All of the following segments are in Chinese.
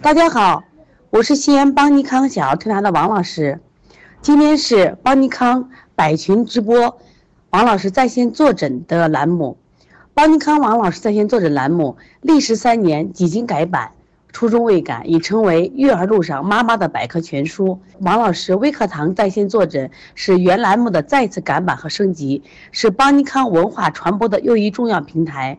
大家好，我是西安邦尼康小儿推拿的王老师。今天是邦尼康百群直播，王老师在线坐诊的栏目。邦尼康王老师在线坐诊栏目历时三年，几经改版，初衷未改，已成为育儿路上妈妈的百科全书。王老师微课堂在线坐诊是原栏目的再次改版和升级，是邦尼康文化传播的又一重要平台。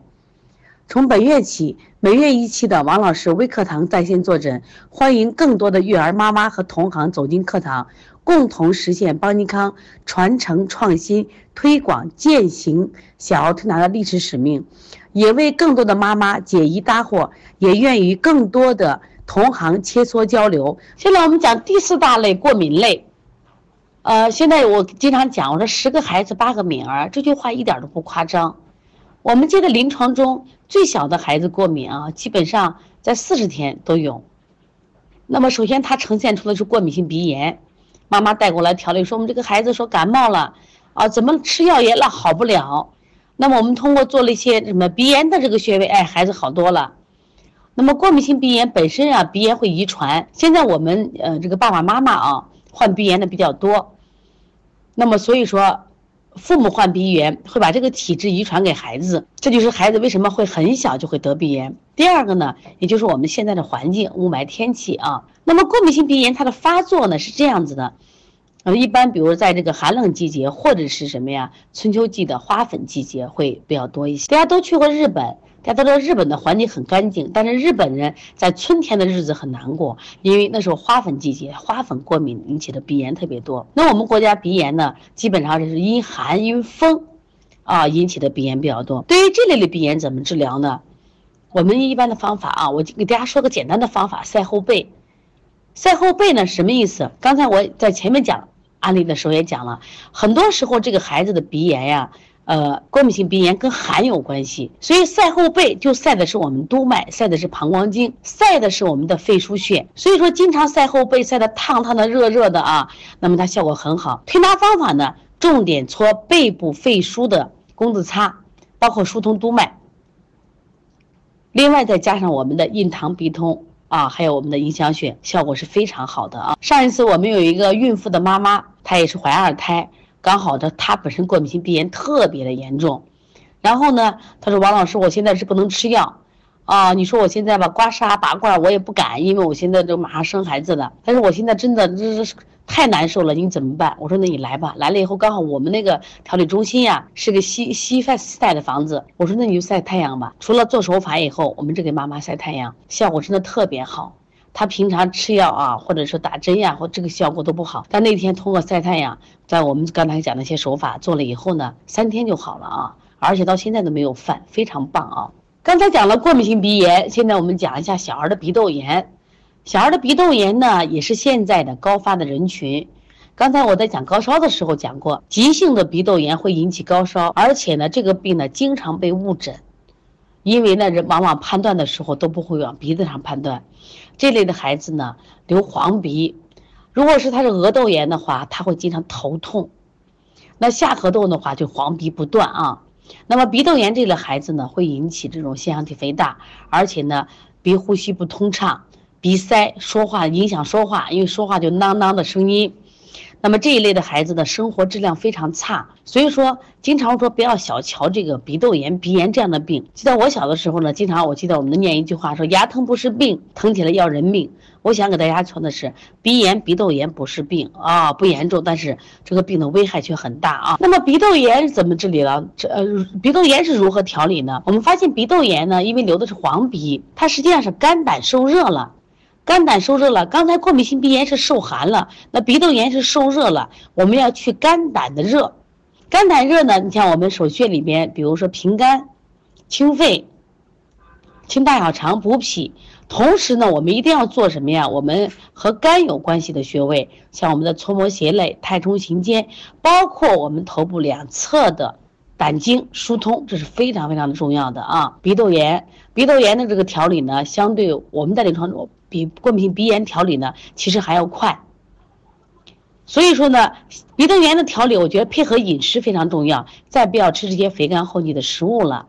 从本月起，每月一期的王老师微课堂在线坐诊，欢迎更多的育儿妈妈和同行走进课堂，共同实现邦尼康传承创新、推广践行小儿推拿的历史使命，也为更多的妈妈解疑答惑，也愿与更多的同行切磋交流。现在我们讲第四大类过敏类，呃，现在我经常讲，我说十个孩子八个敏儿，这句话一点都不夸张。我们这个临床中最小的孩子过敏啊，基本上在四十天都有。那么首先他呈现出的是过敏性鼻炎，妈妈带过来调理说我们这个孩子说感冒了啊，怎么吃药也拉好不了。那么我们通过做了一些什么鼻炎的这个穴位，哎，孩子好多了。那么过敏性鼻炎本身啊，鼻炎会遗传。现在我们呃这个爸爸妈妈啊患鼻炎的比较多，那么所以说。父母患鼻炎会把这个体质遗传给孩子，这就是孩子为什么会很小就会得鼻炎。第二个呢，也就是我们现在的环境雾霾天气啊。那么过敏性鼻炎它的发作呢是这样子的，呃，一般比如在这个寒冷季节或者是什么呀，春秋季的花粉季节会比较多一些。大家都去过日本。大家都知道日本的环境很干净，但是日本人在春天的日子很难过，因为那时候花粉季节，花粉过敏引起的鼻炎特别多。那我们国家鼻炎呢，基本上就是因寒因风，啊引起的鼻炎比较多。对于这类的鼻炎怎么治疗呢？我们一般的方法啊，我就给大家说个简单的方法：晒后背。晒后背呢什么意思？刚才我在前面讲案例的时候也讲了，很多时候这个孩子的鼻炎呀。呃，过敏性鼻炎跟寒有关系，所以晒后背就晒的是我们督脉，晒的是膀胱经，晒的是我们的肺腧穴。所以说，经常晒后背，晒的烫烫的、热热的啊，那么它效果很好。推拿方法呢，重点搓背部肺腧的工字擦，包括疏通督脉。另外再加上我们的印堂鼻通啊，还有我们的迎香穴，效果是非常好的啊。上一次我们有一个孕妇的妈妈，她也是怀二胎。刚好的，他本身过敏性鼻炎特别的严重，然后呢，他说王老师，我现在是不能吃药，啊，你说我现在吧，刮痧拔罐我也不敢，因为我现在都马上生孩子了，但是我现在真的这是太难受了，你怎么办？我说那你来吧，来了以后刚好我们那个调理中心呀是个西西晒晒的房子，我说那你就晒太阳吧，除了做手法以后，我们这给妈妈晒太阳，效果真的特别好。他平常吃药啊，或者说打针呀，或这个效果都不好。但那天通过晒太阳，在我们刚才讲那些手法做了以后呢，三天就好了啊，而且到现在都没有犯，非常棒啊。刚才讲了过敏性鼻炎，现在我们讲一下小儿的鼻窦炎。小儿的鼻窦炎呢，也是现在的高发的人群。刚才我在讲高烧的时候讲过，急性的鼻窦炎会引起高烧，而且呢，这个病呢经常被误诊。因为呢，人往往判断的时候都不会往鼻子上判断，这类的孩子呢，流黄鼻，如果是他是额窦炎的话，他会经常头痛，那下颌窦的话就黄鼻不断啊。那么鼻窦炎这类孩子呢，会引起这种腺样体肥大，而且呢，鼻呼吸不通畅，鼻塞，说话影响说话，因为说话就囔囔的声音。那么这一类的孩子的生活质量非常差，所以说经常说不要小瞧这个鼻窦炎、鼻炎这样的病。记得我小的时候呢，经常我记得我们的念一句话说：“牙疼不是病，疼起来要人命。”我想给大家说的是，鼻炎、鼻窦炎不是病啊，不严重，但是这个病的危害却很大啊。那么鼻窦炎怎么治理了？这呃，鼻窦炎是如何调理呢？我们发现鼻窦炎呢，因为流的是黄鼻，它实际上是肝胆受热了。肝胆受热了，刚才过敏性鼻炎是受寒了，那鼻窦炎是受热了。我们要去肝胆的热，肝胆热呢？你像我们手穴里边，比如说平肝、清肺、清大小肠、补脾。同时呢，我们一定要做什么呀？我们和肝有关系的穴位，像我们的搓摩胁肋、太冲行间，包括我们头部两侧的胆经疏通，这是非常非常的重要的啊。鼻窦炎，鼻窦炎的这个调理呢，相对我们在临床中。比过敏性鼻炎调理呢，其实还要快。所以说呢，鼻窦炎的调理，我觉得配合饮食非常重要，再不要吃这些肥甘厚腻的食物了。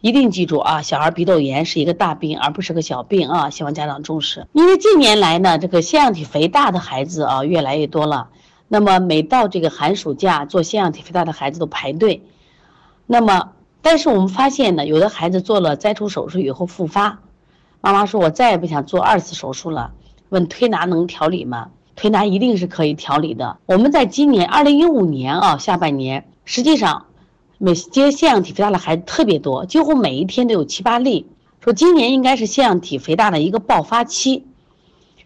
一定记住啊，小儿鼻窦炎是一个大病，而不是个小病啊！希望家长重视。因为近年来呢，这个腺样体肥大的孩子啊越来越多了。那么每到这个寒暑假，做腺样体肥大的孩子都排队。那么，但是我们发现呢，有的孩子做了摘除手术以后复发，妈妈说我再也不想做二次手术了。问推拿能调理吗？推拿一定是可以调理的。我们在今年二零一五年啊下半年，实际上。每接腺样体肥大的孩子特别多，几乎每一天都有七八例。说今年应该是腺样体肥大的一个爆发期。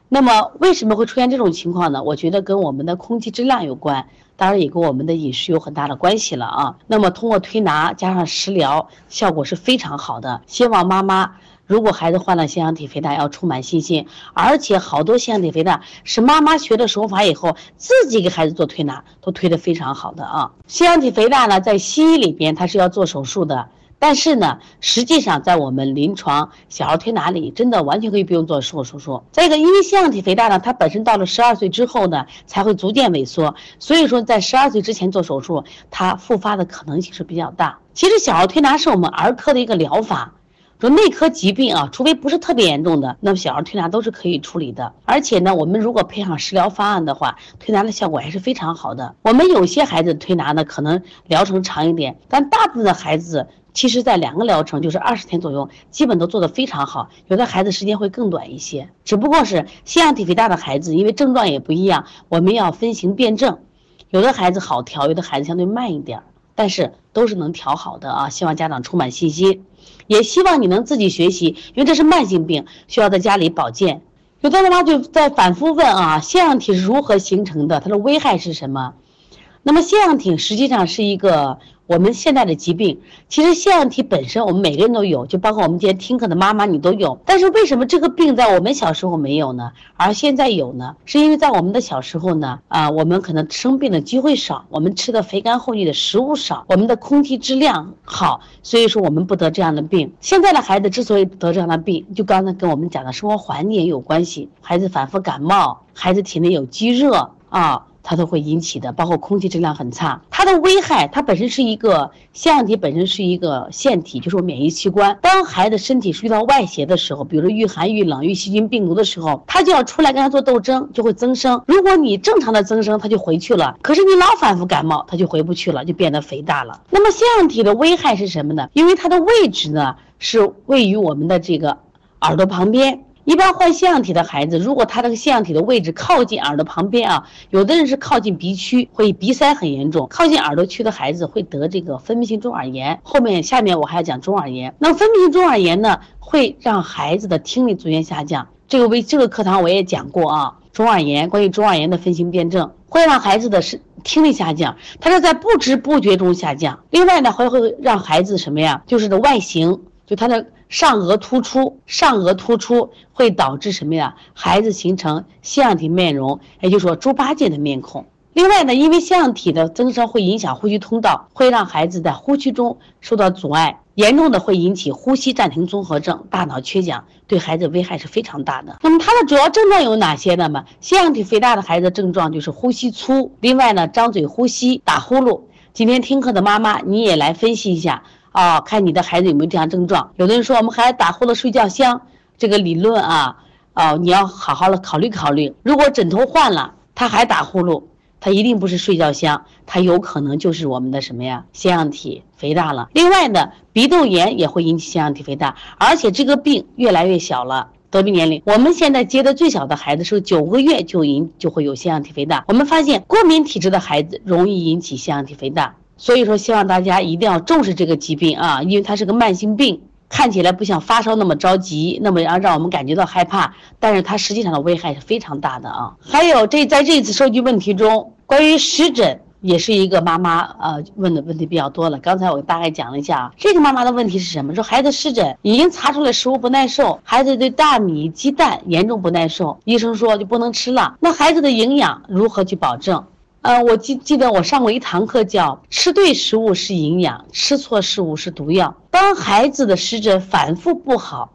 那么为什么会出现这种情况呢？我觉得跟我们的空气质量有关，当然也跟我们的饮食有很大的关系了啊。那么通过推拿加上食疗，效果是非常好的。希望妈妈。如果孩子患了腺样体肥大，要充满信心，而且好多腺样体肥大是妈妈学的手法以后，自己给孩子做推拿，都推得非常好的啊。腺样体肥大呢，在西医里边它是要做手术的，但是呢，实际上在我们临床小儿推拿里，真的完全可以不用做术后手术。再一个，因为腺样体肥大呢，它本身到了十二岁之后呢，才会逐渐萎缩，所以说在十二岁之前做手术，它复发的可能性是比较大。其实小儿推拿是我们儿科的一个疗法。说内科疾病啊，除非不是特别严重的，那么小儿推拿都是可以处理的。而且呢，我们如果配上食疗方案的话，推拿的效果还是非常好的。我们有些孩子推拿呢，可能疗程长一点，但大部分的孩子其实在两个疗程，就是二十天左右，基本都做得非常好。有的孩子时间会更短一些，只不过是腺样体肥大的孩子，因为症状也不一样，我们要分型辨证。有的孩子好调，有的孩子相对慢一点，但是都是能调好的啊！希望家长充满信心。也希望你能自己学习，因为这是慢性病，需要在家里保健。有的妈妈就在反复问啊，腺样体是如何形成的？它的危害是什么？那么腺样体实际上是一个。我们现在的疾病，其实腺样体本身我们每个人都有，就包括我们今天听课的妈妈，你都有。但是为什么这个病在我们小时候没有呢？而现在有呢？是因为在我们的小时候呢，啊，我们可能生病的机会少，我们吃的肥甘厚腻的食物少，我们的空气质量好，所以说我们不得这样的病。现在的孩子之所以得这样的病，就刚才跟我们讲的生活环境也有关系，孩子反复感冒，孩子体内有积热啊。它都会引起的，包括空气质量很差，它的危害，它本身是一个腺样体，本身是一个腺体，就是我免疫器官。当孩子身体遇到外邪的时候，比如说遇寒、遇冷、遇细菌、病毒的时候，它就要出来跟它做斗争，就会增生。如果你正常的增生，它就回去了；可是你老反复感冒，它就回不去了，就变得肥大了。那么腺样体的危害是什么呢？因为它的位置呢是位于我们的这个耳朵旁边。一般患腺样体的孩子，如果他这个腺样体的位置靠近耳朵旁边啊，有的人是靠近鼻区，会鼻塞很严重；靠近耳朵区的孩子会得这个分泌性中耳炎。后面下面我还要讲中耳炎。那分泌性中耳炎呢，会让孩子的听力逐渐下降。这个为这个课堂我也讲过啊，中耳炎关于中耳炎的分型辨证，会让孩子的是听力下降，它是在不知不觉中下降。另外呢，还会让孩子什么呀？就是的外形，就他的。上颚突出，上颚突出会导致什么呀？孩子形成腺样体面容，也就是说猪八戒的面孔。另外呢，因为腺样体的增生会影响呼吸通道，会让孩子在呼吸中受到阻碍，严重的会引起呼吸暂停综合症、大脑缺氧，对孩子危害是非常大的。那么它的主要症状有哪些呢？嘛，腺样体肥大的孩子症状就是呼吸粗，另外呢，张嘴呼吸、打呼噜。今天听课的妈妈，你也来分析一下。啊，看你的孩子有没有这样症状。有的人说我们孩子打呼噜睡觉香，这个理论啊，哦，你要好好的考虑考虑。如果枕头换了，他还打呼噜，他一定不是睡觉香，他有可能就是我们的什么呀？腺样体肥大了。另外呢，鼻窦炎也会引起腺样体肥大，而且这个病越来越小了，得病年龄。我们现在接的最小的孩子是九个月就引就会有腺样体肥大。我们发现过敏体质的孩子容易引起腺样体肥大。所以说，希望大家一定要重视这个疾病啊，因为它是个慢性病，看起来不像发烧那么着急，那么让让我们感觉到害怕，但是它实际上的危害是非常大的啊。还有这在这次收集问题中，关于湿疹也是一个妈妈呃问的问题比较多了。刚才我大概讲了一下啊，这个妈妈的问题是什么？说孩子湿疹已经查出来食物不耐受，孩子对大米、鸡蛋严重不耐受，医生说就不能吃了。那孩子的营养如何去保证？呃，我记记得我上过一堂课，叫吃对食物是营养，吃错食物是毒药。当孩子的湿疹反复不好，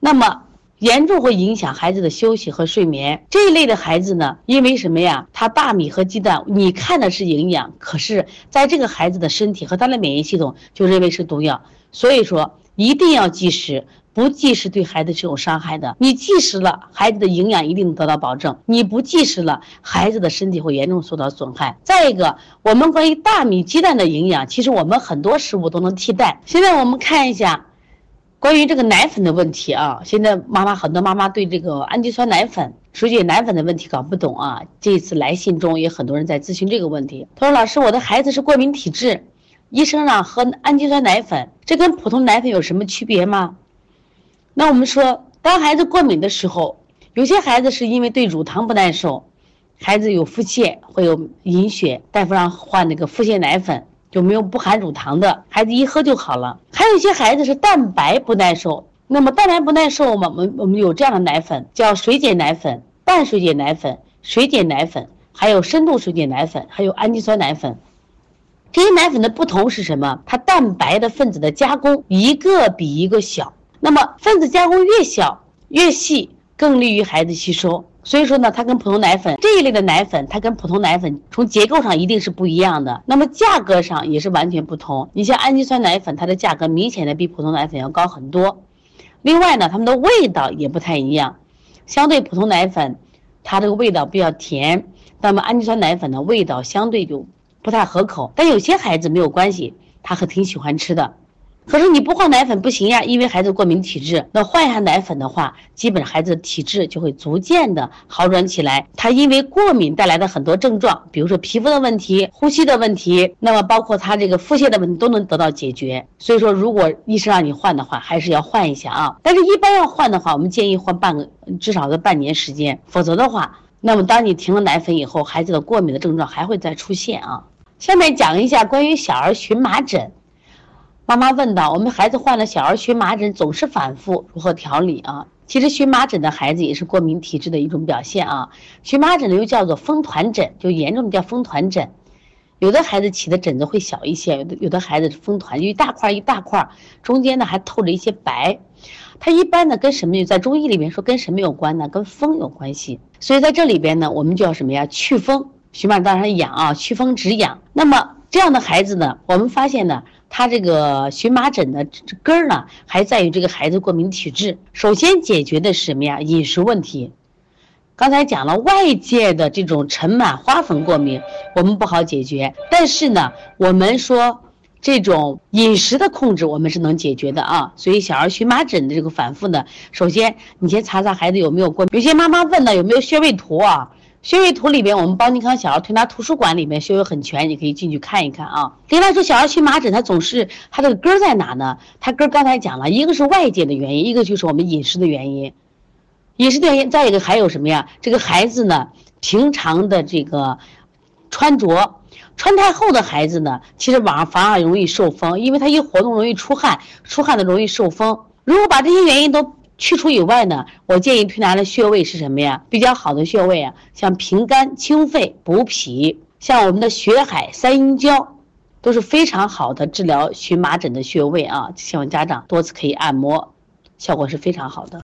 那么严重会影响孩子的休息和睡眠。这一类的孩子呢，因为什么呀？他大米和鸡蛋，你看的是营养，可是在这个孩子的身体和他的免疫系统就认为是毒药。所以说，一定要及时。不计食对孩子是有伤害的，你计食了，孩子的营养一定得到保证；你不计食了，孩子的身体会严重受到损害。再一个，我们关于大米、鸡蛋的营养，其实我们很多食物都能替代。现在我们看一下，关于这个奶粉的问题啊，现在妈妈很多妈妈对这个氨基酸奶粉、水解奶粉的问题搞不懂啊。这次来信中也很多人在咨询这个问题，他说：“老师，我的孩子是过敏体质，医生让喝氨基酸奶粉，这跟普通奶粉有什么区别吗？”那我们说，当孩子过敏的时候，有些孩子是因为对乳糖不耐受，孩子有腹泻，会有隐血，大夫让换那个腹泻奶粉，就没有不含乳糖的，孩子一喝就好了。还有一些孩子是蛋白不耐受，那么蛋白不耐受，我们我们有这样的奶粉，叫水解奶粉、半水解奶粉、水解奶粉，还有深度水解奶粉，还有氨基酸奶粉。这些奶粉的不同是什么？它蛋白的分子的加工一个比一个小。那么分子加工越小越细，更利于孩子吸收。所以说呢，它跟普通奶粉这一类的奶粉，它跟普通奶粉从结构上一定是不一样的。那么价格上也是完全不同。你像氨基酸奶粉，它的价格明显的比普通奶粉要高很多。另外呢，它们的味道也不太一样。相对普通奶粉，它这个味道比较甜，那么氨基酸奶粉的味道相对就不太合口。但有些孩子没有关系，他还挺喜欢吃的。可是你不换奶粉不行呀，因为孩子过敏体质。那换一下奶粉的话，基本孩子的体质就会逐渐的好转起来。他因为过敏带来的很多症状，比如说皮肤的问题、呼吸的问题，那么包括他这个腹泻的问题都能得到解决。所以说，如果医生让你换的话，还是要换一下啊。但是一般要换的话，我们建议换半个，至少个半年时间。否则的话，那么当你停了奶粉以后，孩子的过敏的症状还会再出现啊。下面讲一下关于小儿荨麻疹。妈妈问到：我们孩子患了小儿荨麻疹，总是反复，如何调理啊？其实荨麻疹的孩子也是过敏体质的一种表现啊。荨麻疹呢又叫做风团疹，就严重的叫风团疹。有的孩子起的疹子会小一些，有的有的孩子是风团，一大块一大块，中间呢还透着一些白。它一般呢跟什么？在中医里面说跟什么有关呢？跟风有关系。所以在这里边呢，我们就要什么呀？祛风。荨麻当然痒啊，祛风止痒。那么这样的孩子呢，我们发现呢。他这个荨麻疹的根儿呢，还在于这个孩子过敏体质。首先解决的是什么呀？饮食问题。刚才讲了，外界的这种尘螨、花粉过敏，我们不好解决。但是呢，我们说这种饮食的控制，我们是能解决的啊。所以小儿荨麻疹的这个反复呢，首先你先查查孩子有没有过敏。有些妈妈问呢，有没有穴位图啊？穴位图里边，我们邦尼康小儿推拿图书馆里面穴位很全，你可以进去看一看啊。另外说，小儿荨麻疹它总是它这个根在哪呢？它根刚才讲了一个是外界的原因，一个就是我们饮食的原因。饮食的原因，再一个还有什么呀？这个孩子呢，平常的这个穿着穿太厚的孩子呢，其实晚上反而容易受风，因为他一活动容易出汗，出汗的容易受风。如果把这些原因都去除以外呢，我建议推拿的穴位是什么呀？比较好的穴位啊，像平肝清肺补脾，像我们的血海三阴交，都是非常好的治疗荨麻疹的穴位啊。希望家长多次可以按摩，效果是非常好的。